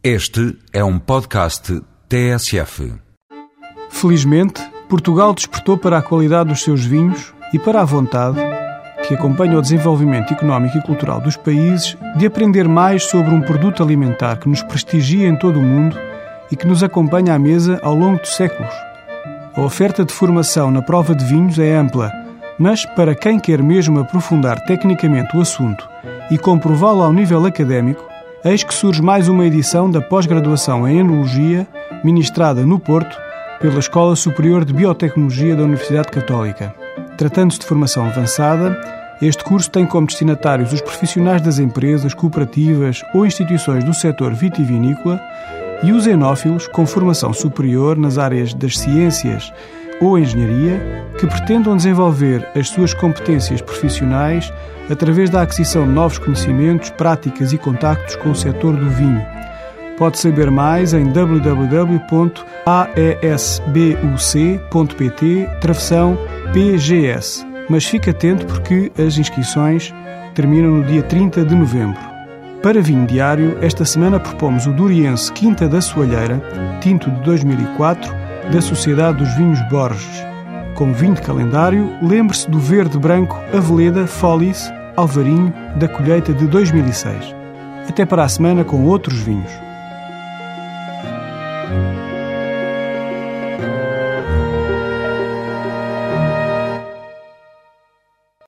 Este é um podcast TSF. Felizmente, Portugal despertou para a qualidade dos seus vinhos e para a vontade, que acompanha o desenvolvimento económico e cultural dos países, de aprender mais sobre um produto alimentar que nos prestigia em todo o mundo e que nos acompanha à mesa ao longo de séculos. A oferta de formação na prova de vinhos é ampla, mas para quem quer mesmo aprofundar tecnicamente o assunto e comprová-lo ao nível académico, eis que surge mais uma edição da pós-graduação em Enologia, ministrada no Porto pela Escola Superior de Biotecnologia da Universidade Católica. Tratando-se de formação avançada, este curso tem como destinatários os profissionais das empresas, cooperativas ou instituições do setor vitivinícola e os enófilos com formação superior nas áreas das ciências ou engenharia que pretendam desenvolver as suas competências profissionais através da aquisição de novos conhecimentos, práticas e contactos com o setor do vinho. Pode saber mais em www.aesbuc.pt travessão PGS. Mas fique atento porque as inscrições terminam no dia 30 de novembro. Para vinho diário, esta semana propomos o Duriense Quinta da Soalheira, tinto de 2004, da Sociedade dos Vinhos Borges. Como vinho de calendário, lembre-se do verde branco Aveleda Follis Alvarinho da colheita de 2006. Até para a semana com outros vinhos.